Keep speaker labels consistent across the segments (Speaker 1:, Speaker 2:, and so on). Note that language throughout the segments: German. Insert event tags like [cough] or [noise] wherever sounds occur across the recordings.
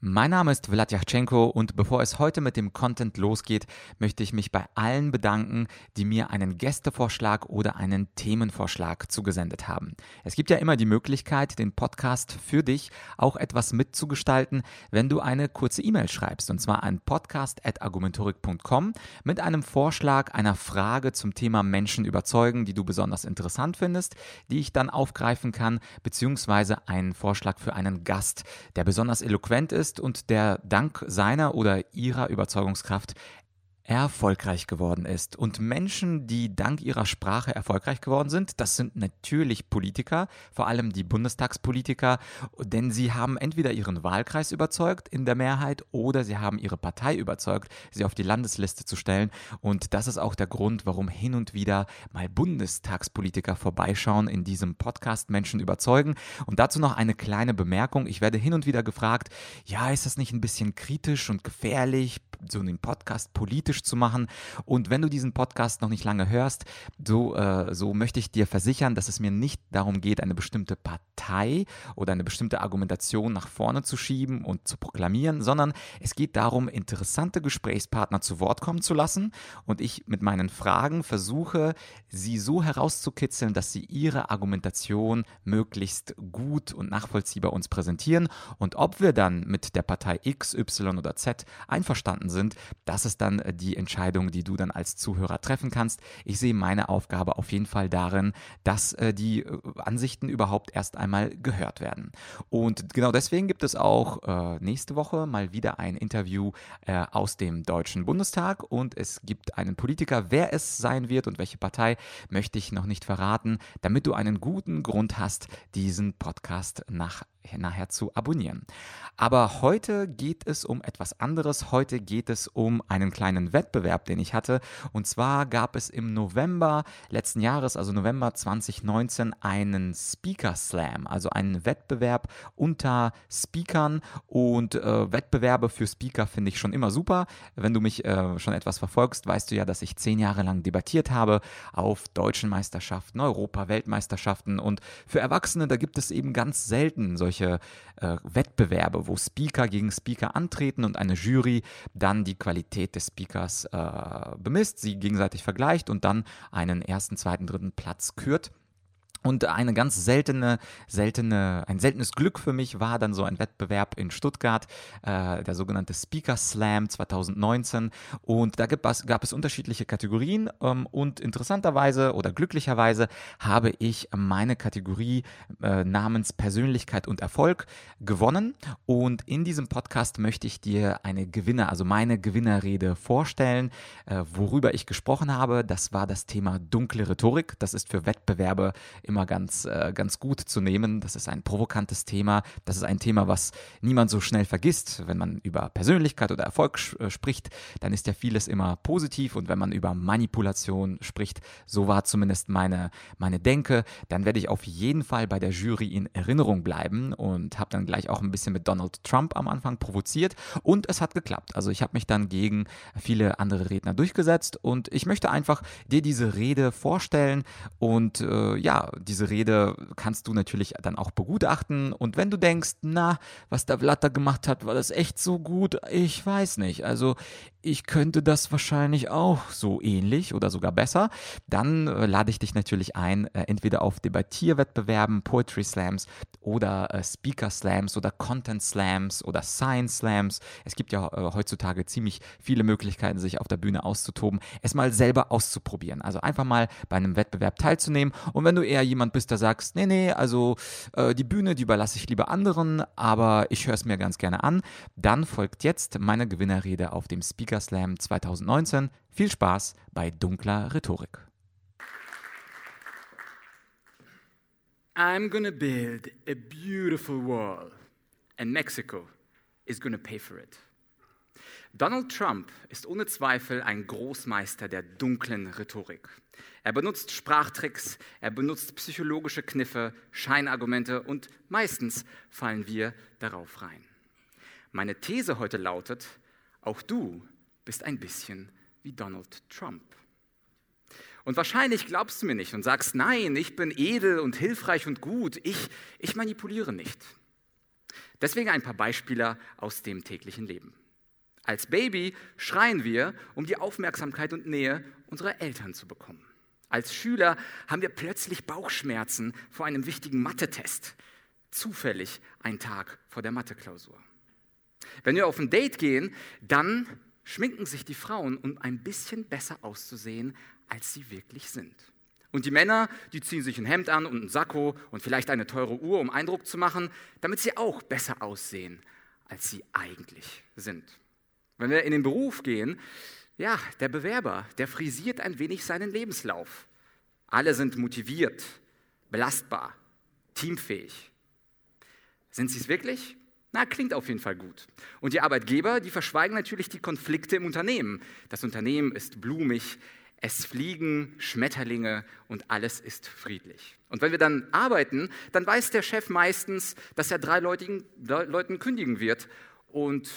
Speaker 1: Mein Name ist Vladyachenko und bevor es heute mit dem Content losgeht, möchte ich mich bei allen bedanken, die mir einen Gästevorschlag oder einen Themenvorschlag zugesendet haben. Es gibt ja immer die Möglichkeit, den Podcast für dich auch etwas mitzugestalten, wenn du eine kurze E-Mail schreibst, und zwar an podcast.argumentorik.com mit einem Vorschlag einer Frage zum Thema Menschen überzeugen, die du besonders interessant findest, die ich dann aufgreifen kann, beziehungsweise einen Vorschlag für einen Gast, der besonders eloquent ist, ist und der dank seiner oder ihrer Überzeugungskraft erfolgreich geworden ist. Und Menschen, die dank ihrer Sprache erfolgreich geworden sind, das sind natürlich Politiker, vor allem die Bundestagspolitiker, denn sie haben entweder ihren Wahlkreis überzeugt in der Mehrheit oder sie haben ihre Partei überzeugt, sie auf die Landesliste zu stellen. Und das ist auch der Grund, warum hin und wieder mal Bundestagspolitiker vorbeischauen in diesem Podcast Menschen überzeugen. Und dazu noch eine kleine Bemerkung. Ich werde hin und wieder gefragt, ja, ist das nicht ein bisschen kritisch und gefährlich, so einen Podcast politisch politisch zu machen. Und wenn du diesen Podcast noch nicht lange hörst, so, äh, so möchte ich dir versichern, dass es mir nicht darum geht, eine bestimmte Partei oder eine bestimmte Argumentation nach vorne zu schieben und zu proklamieren, sondern es geht darum, interessante Gesprächspartner zu Wort kommen zu lassen und ich mit meinen Fragen versuche, sie so herauszukitzeln, dass sie ihre Argumentation möglichst gut und nachvollziehbar uns präsentieren. Und ob wir dann mit der Partei X, Y oder Z einverstanden sind, das ist dann die die Entscheidung, die du dann als Zuhörer treffen kannst. Ich sehe meine Aufgabe auf jeden Fall darin, dass äh, die äh, Ansichten überhaupt erst einmal gehört werden. Und genau deswegen gibt es auch äh, nächste Woche mal wieder ein Interview äh, aus dem Deutschen Bundestag und es gibt einen Politiker. Wer es sein wird und welche Partei, möchte ich noch nicht verraten, damit du einen guten Grund hast, diesen Podcast nach nachher zu abonnieren. Aber heute geht es um etwas anderes. Heute geht es um einen kleinen Wettbewerb, den ich hatte. Und zwar gab es im November letzten Jahres, also November 2019, einen Speaker Slam, also einen Wettbewerb unter Speakern. Und äh, Wettbewerbe für Speaker finde ich schon immer super. Wenn du mich äh, schon etwas verfolgst, weißt du ja, dass ich zehn Jahre lang debattiert habe auf deutschen Meisterschaften, Europa, Weltmeisterschaften. Und für Erwachsene, da gibt es eben ganz selten solche solche äh, Wettbewerbe, wo Speaker gegen Speaker antreten und eine Jury dann die Qualität des Speakers äh, bemisst, sie gegenseitig vergleicht und dann einen ersten, zweiten, dritten Platz kürt. Und eine ganz seltene, seltene, ein seltenes Glück für mich war dann so ein Wettbewerb in Stuttgart, äh, der sogenannte Speaker Slam 2019. Und da gab es, gab es unterschiedliche Kategorien. Ähm, und interessanterweise oder glücklicherweise habe ich meine Kategorie äh, namens Persönlichkeit und Erfolg gewonnen. Und in diesem Podcast möchte ich dir eine Gewinner, also meine Gewinnerrede vorstellen, äh, worüber ich gesprochen habe. Das war das Thema dunkle Rhetorik. Das ist für Wettbewerbe immer ganz, äh, ganz gut zu nehmen. Das ist ein provokantes Thema. Das ist ein Thema, was niemand so schnell vergisst. Wenn man über Persönlichkeit oder Erfolg äh, spricht, dann ist ja vieles immer positiv. Und wenn man über Manipulation spricht, so war zumindest meine, meine Denke, dann werde ich auf jeden Fall bei der Jury in Erinnerung bleiben und habe dann gleich auch ein bisschen mit Donald Trump am Anfang provoziert. Und es hat geklappt. Also ich habe mich dann gegen viele andere Redner durchgesetzt und ich möchte einfach dir diese Rede vorstellen und äh, ja, diese Rede kannst du natürlich dann auch begutachten. Und wenn du denkst, na, was der Blatter gemacht hat, war das echt so gut? Ich weiß nicht. Also ich könnte das wahrscheinlich auch so ähnlich oder sogar besser. Dann äh, lade ich dich natürlich ein, äh, entweder auf Debattierwettbewerben, Poetry Slams oder äh, Speaker Slams oder Content Slams oder Science Slams. Es gibt ja äh, heutzutage ziemlich viele Möglichkeiten, sich auf der Bühne auszutoben, es mal selber auszuprobieren. Also einfach mal bei einem Wettbewerb teilzunehmen. Und wenn du eher jemand bist, der sagst, nee, nee, also äh, die Bühne, die überlasse ich lieber anderen, aber ich höre es mir ganz gerne an, dann folgt jetzt meine Gewinnerrede auf dem Speaker Slam 2019. Viel Spaß bei dunkler Rhetorik.
Speaker 2: I'm gonna build a beautiful wall and Mexico is gonna pay for it. Donald Trump ist ohne Zweifel ein Großmeister der dunklen Rhetorik. Er benutzt Sprachtricks, er benutzt psychologische Kniffe, Scheinargumente und meistens fallen wir darauf rein. Meine These heute lautet, auch du bist ein bisschen wie Donald Trump. Und wahrscheinlich glaubst du mir nicht und sagst, nein, ich bin edel und hilfreich und gut, ich, ich manipuliere nicht. Deswegen ein paar Beispiele aus dem täglichen Leben. Als Baby schreien wir, um die Aufmerksamkeit und Nähe unserer Eltern zu bekommen. Als Schüler haben wir plötzlich Bauchschmerzen vor einem wichtigen Mathe-Test. Zufällig ein Tag vor der Mathe-Klausur. Wenn wir auf ein Date gehen, dann schminken sich die Frauen, um ein bisschen besser auszusehen, als sie wirklich sind. Und die Männer, die ziehen sich ein Hemd an und ein Sakko und vielleicht eine teure Uhr, um Eindruck zu machen, damit sie auch besser aussehen, als sie eigentlich sind. Wenn wir in den Beruf gehen, ja, der Bewerber, der frisiert ein wenig seinen Lebenslauf. Alle sind motiviert, belastbar, teamfähig. Sind sie es wirklich? Na, klingt auf jeden Fall gut. Und die Arbeitgeber, die verschweigen natürlich die Konflikte im Unternehmen. Das Unternehmen ist blumig, es fliegen Schmetterlinge und alles ist friedlich. Und wenn wir dann arbeiten, dann weiß der Chef meistens, dass er drei Leuten, kündigen wird und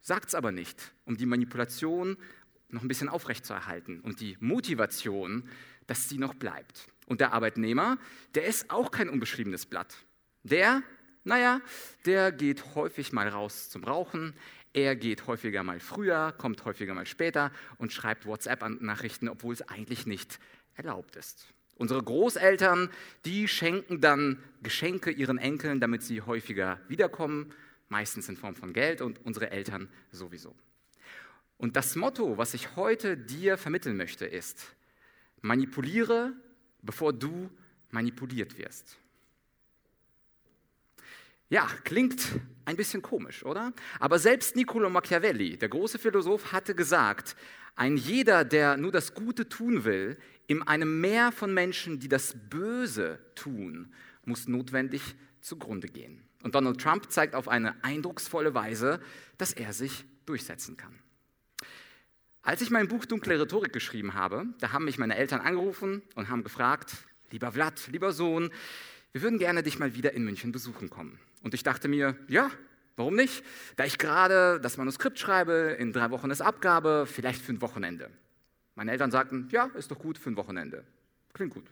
Speaker 2: sagt es aber nicht, um die Manipulation noch ein bisschen aufrechtzuerhalten und die Motivation, dass sie noch bleibt. Und der Arbeitnehmer, der ist auch kein unbeschriebenes Blatt. Der, naja, der geht häufig mal raus zum Rauchen, er geht häufiger mal früher, kommt häufiger mal später und schreibt WhatsApp-Nachrichten, obwohl es eigentlich nicht erlaubt ist. Unsere Großeltern, die schenken dann Geschenke ihren Enkeln, damit sie häufiger wiederkommen, meistens in Form von Geld und unsere Eltern sowieso. Und das Motto, was ich heute dir vermitteln möchte, ist, manipuliere, bevor du manipuliert wirst. Ja, klingt ein bisschen komisch, oder? Aber selbst Niccolo Machiavelli, der große Philosoph, hatte gesagt, ein jeder, der nur das Gute tun will, in einem Meer von Menschen, die das Böse tun, muss notwendig zugrunde gehen. Und Donald Trump zeigt auf eine eindrucksvolle Weise, dass er sich durchsetzen kann. Als ich mein Buch Dunkle Rhetorik geschrieben habe, da haben mich meine Eltern angerufen und haben gefragt, lieber Vlad, lieber Sohn, wir würden gerne dich mal wieder in München besuchen kommen. Und ich dachte mir, ja, warum nicht? Da ich gerade das Manuskript schreibe, in drei Wochen ist Abgabe, vielleicht für ein Wochenende. Meine Eltern sagten, ja, ist doch gut für ein Wochenende. Klingt gut.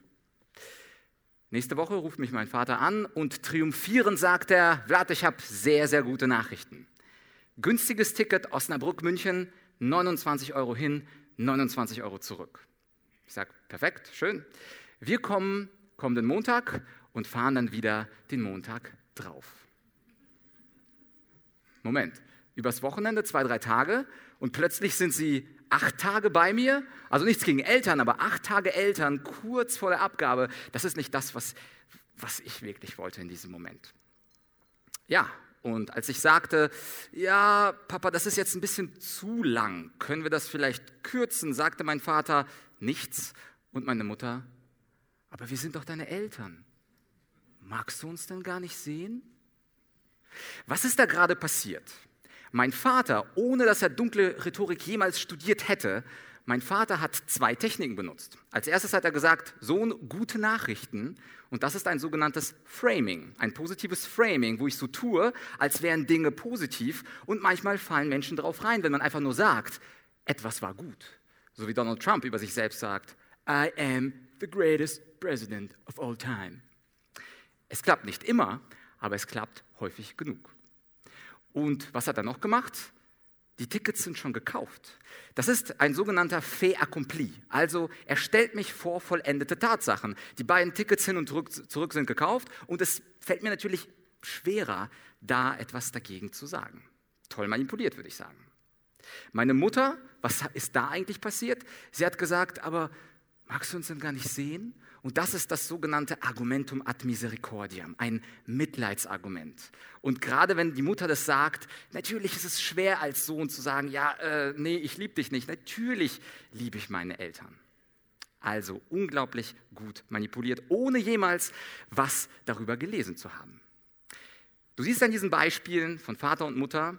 Speaker 2: Nächste Woche ruft mich mein Vater an und triumphierend sagt er, Vlad, ich habe sehr, sehr gute Nachrichten. Günstiges Ticket Osnabrück, München, 29 Euro hin, 29 Euro zurück. Ich sage, perfekt, schön. Wir kommen kommenden Montag und fahren dann wieder den Montag drauf. Moment, übers Wochenende, zwei, drei Tage und plötzlich sind sie acht Tage bei mir. Also nichts gegen Eltern, aber acht Tage Eltern kurz vor der Abgabe, das ist nicht das, was, was ich wirklich wollte in diesem Moment. Ja, und als ich sagte, ja, Papa, das ist jetzt ein bisschen zu lang, können wir das vielleicht kürzen, sagte mein Vater nichts und meine Mutter, aber wir sind doch deine Eltern. Magst du uns denn gar nicht sehen? Was ist da gerade passiert? Mein Vater, ohne dass er dunkle Rhetorik jemals studiert hätte, mein Vater hat zwei Techniken benutzt. Als erstes hat er gesagt, Sohn, gute Nachrichten. Und das ist ein sogenanntes Framing, ein positives Framing, wo ich so tue, als wären Dinge positiv. Und manchmal fallen Menschen darauf rein, wenn man einfach nur sagt, etwas war gut. So wie Donald Trump über sich selbst sagt, I am the greatest president of all time. Es klappt nicht immer, aber es klappt häufig genug. Und was hat er noch gemacht? Die Tickets sind schon gekauft. Das ist ein sogenannter fait accompli. Also er stellt mich vor vollendete Tatsachen. Die beiden Tickets hin und zurück sind gekauft und es fällt mir natürlich schwerer, da etwas dagegen zu sagen. Toll manipuliert, würde ich sagen. Meine Mutter, was ist da eigentlich passiert? Sie hat gesagt, aber magst du uns denn gar nicht sehen? Und das ist das sogenannte Argumentum ad misericordiam, ein Mitleidsargument. Und gerade wenn die Mutter das sagt, natürlich ist es schwer als Sohn zu sagen, ja, äh, nee, ich liebe dich nicht. Natürlich liebe ich meine Eltern. Also unglaublich gut manipuliert, ohne jemals was darüber gelesen zu haben. Du siehst an diesen Beispielen von Vater und Mutter,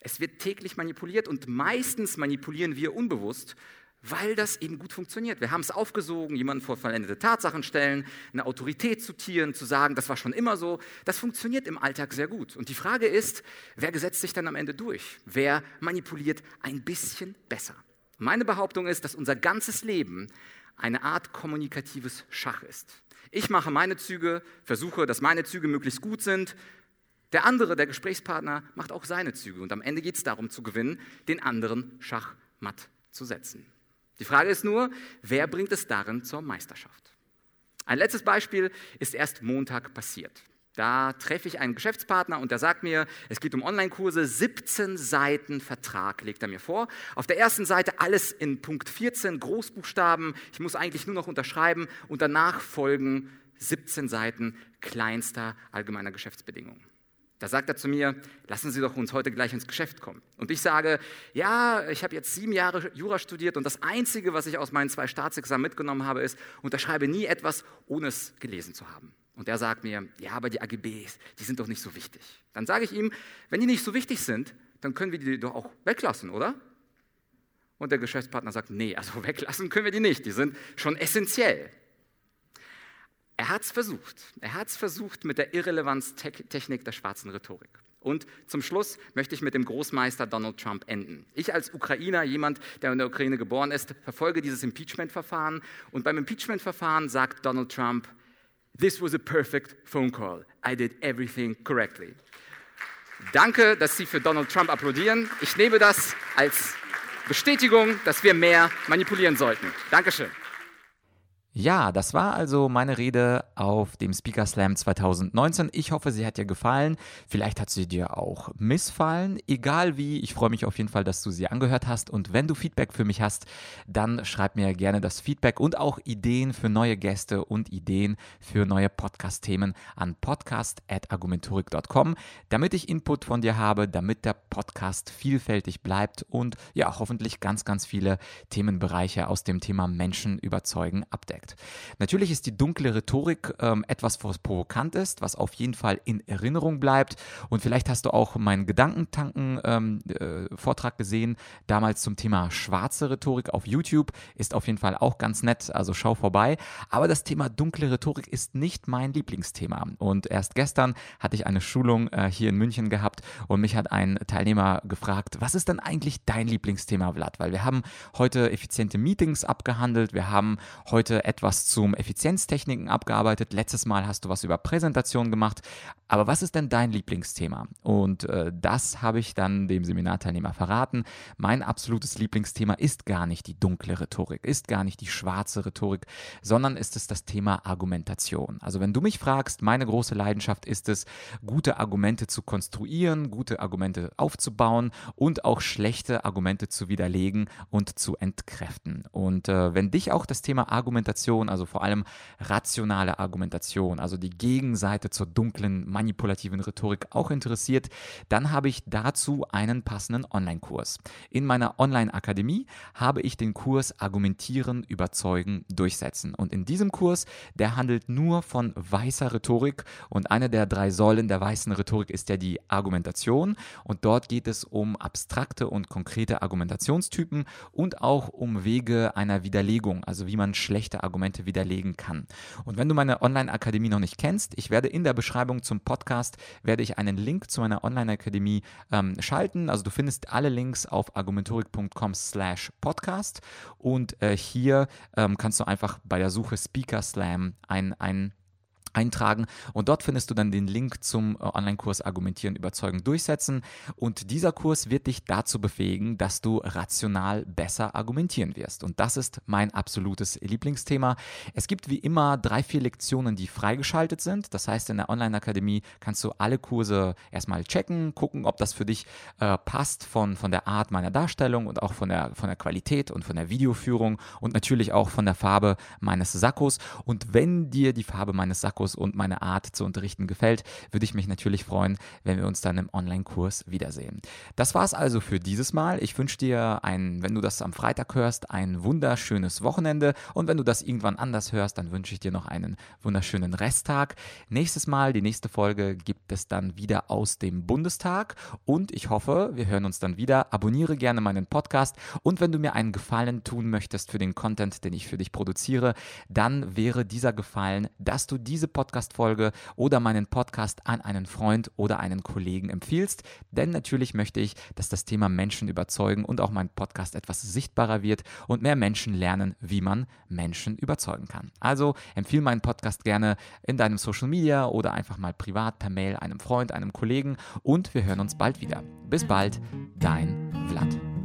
Speaker 2: es wird täglich manipuliert und meistens manipulieren wir unbewusst weil das eben gut funktioniert. Wir haben es aufgesogen, jemanden vor vollendete Tatsachen stellen, eine Autorität zitieren, zu sagen, das war schon immer so. Das funktioniert im Alltag sehr gut. Und die Frage ist, wer gesetzt sich dann am Ende durch? Wer manipuliert ein bisschen besser? Meine Behauptung ist, dass unser ganzes Leben eine Art kommunikatives Schach ist. Ich mache meine Züge, versuche, dass meine Züge möglichst gut sind. Der andere, der Gesprächspartner, macht auch seine Züge. Und am Ende geht es darum zu gewinnen, den anderen schachmatt zu setzen. Die Frage ist nur, wer bringt es darin zur Meisterschaft? Ein letztes Beispiel ist erst Montag passiert. Da treffe ich einen Geschäftspartner und der sagt mir, es geht um Online-Kurse, 17 Seiten Vertrag legt er mir vor. Auf der ersten Seite alles in Punkt 14, Großbuchstaben. Ich muss eigentlich nur noch unterschreiben und danach folgen 17 Seiten kleinster allgemeiner Geschäftsbedingungen. Da sagt er zu mir, lassen Sie doch uns heute gleich ins Geschäft kommen. Und ich sage, ja, ich habe jetzt sieben Jahre Jura studiert und das Einzige, was ich aus meinen zwei Staatsexamen mitgenommen habe, ist, unterschreibe nie etwas, ohne es gelesen zu haben. Und er sagt mir, ja, aber die AGBs, die sind doch nicht so wichtig. Dann sage ich ihm, wenn die nicht so wichtig sind, dann können wir die doch auch weglassen, oder? Und der Geschäftspartner sagt, nee, also [laughs] weglassen können wir die nicht, die sind schon essentiell. Er hat es versucht. Er hat es versucht mit der Irrelevanztechnik der schwarzen Rhetorik. Und zum Schluss möchte ich mit dem Großmeister Donald Trump enden. Ich als Ukrainer, jemand, der in der Ukraine geboren ist, verfolge dieses Impeachment-Verfahren. Und beim Impeachment-Verfahren sagt Donald Trump, This was a perfect phone call. I did everything correctly. Danke, dass Sie für Donald Trump applaudieren. Ich nehme das als Bestätigung, dass wir mehr manipulieren sollten. Dankeschön.
Speaker 1: Ja, das war also meine Rede auf dem Speaker Slam 2019. Ich hoffe, sie hat dir gefallen. Vielleicht hat sie dir auch missfallen. Egal wie, ich freue mich auf jeden Fall, dass du sie angehört hast. Und wenn du Feedback für mich hast, dann schreib mir gerne das Feedback und auch Ideen für neue Gäste und Ideen für neue Podcast-Themen an podcast.argumentorik.com, damit ich Input von dir habe, damit der Podcast vielfältig bleibt und ja, hoffentlich ganz, ganz viele Themenbereiche aus dem Thema Menschen überzeugen abdeckt zeigt. Natürlich ist die dunkle Rhetorik ähm, etwas, was provokant ist, was auf jeden Fall in Erinnerung bleibt. Und vielleicht hast du auch meinen Gedankentanken-Vortrag ähm, äh, gesehen, damals zum Thema schwarze Rhetorik auf YouTube. Ist auf jeden Fall auch ganz nett, also schau vorbei. Aber das Thema dunkle Rhetorik ist nicht mein Lieblingsthema. Und erst gestern hatte ich eine Schulung äh, hier in München gehabt und mich hat ein Teilnehmer gefragt, was ist denn eigentlich dein Lieblingsthema, Vlad? Weil wir haben heute effiziente Meetings abgehandelt, wir haben heute etwas etwas zum Effizienztechniken abgearbeitet. Letztes Mal hast du was über Präsentation gemacht. Aber was ist denn dein Lieblingsthema? Und äh, das habe ich dann dem Seminarteilnehmer verraten. Mein absolutes Lieblingsthema ist gar nicht die dunkle Rhetorik, ist gar nicht die schwarze Rhetorik, sondern ist es das Thema Argumentation. Also wenn du mich fragst, meine große Leidenschaft ist es, gute Argumente zu konstruieren, gute Argumente aufzubauen und auch schlechte Argumente zu widerlegen und zu entkräften. Und äh, wenn dich auch das Thema Argumentation Argumentation, also vor allem rationale Argumentation, also die Gegenseite zur dunklen, manipulativen Rhetorik auch interessiert, dann habe ich dazu einen passenden Online-Kurs. In meiner Online-Akademie habe ich den Kurs Argumentieren, Überzeugen, Durchsetzen. Und in diesem Kurs, der handelt nur von weißer Rhetorik und eine der drei Säulen der weißen Rhetorik ist ja die Argumentation. Und dort geht es um abstrakte und konkrete Argumentationstypen und auch um Wege einer Widerlegung, also wie man schlechte Argumente widerlegen kann. Und wenn du meine Online-Akademie noch nicht kennst, ich werde in der Beschreibung zum Podcast, werde ich einen Link zu meiner Online-Akademie ähm, schalten. Also du findest alle Links auf argumentorik.com slash podcast und äh, hier ähm, kannst du einfach bei der Suche Speaker Slam ein, ein eintragen. Und dort findest du dann den Link zum äh, Online-Kurs Argumentieren, Überzeugen, Durchsetzen. Und dieser Kurs wird dich dazu befähigen, dass du rational besser argumentieren wirst. Und das ist mein absolutes Lieblingsthema. Es gibt wie immer drei, vier Lektionen, die freigeschaltet sind, das heißt in der Online-Akademie kannst du alle Kurse erstmal checken, gucken, ob das für dich äh, passt von, von der Art meiner Darstellung und auch von der, von der Qualität und von der Videoführung und natürlich auch von der Farbe meines Sakkos. Und wenn dir die Farbe meines Sakkos Fokus und meine Art zu unterrichten gefällt, würde ich mich natürlich freuen, wenn wir uns dann im Online-Kurs wiedersehen. Das war es also für dieses Mal. Ich wünsche dir ein, wenn du das am Freitag hörst, ein wunderschönes Wochenende und wenn du das irgendwann anders hörst, dann wünsche ich dir noch einen wunderschönen Resttag. Nächstes Mal, die nächste Folge gibt es dann wieder aus dem Bundestag und ich hoffe, wir hören uns dann wieder. Abonniere gerne meinen Podcast und wenn du mir einen Gefallen tun möchtest für den Content, den ich für dich produziere, dann wäre dieser Gefallen, dass du diese Podcast-Folge oder meinen Podcast an einen Freund oder einen Kollegen empfiehlst. Denn natürlich möchte ich, dass das Thema Menschen überzeugen und auch mein Podcast etwas sichtbarer wird und mehr Menschen lernen, wie man Menschen überzeugen kann. Also empfehle meinen Podcast gerne in deinem Social Media oder einfach mal privat per Mail einem Freund, einem Kollegen und wir hören uns bald wieder. Bis bald, dein Vlad.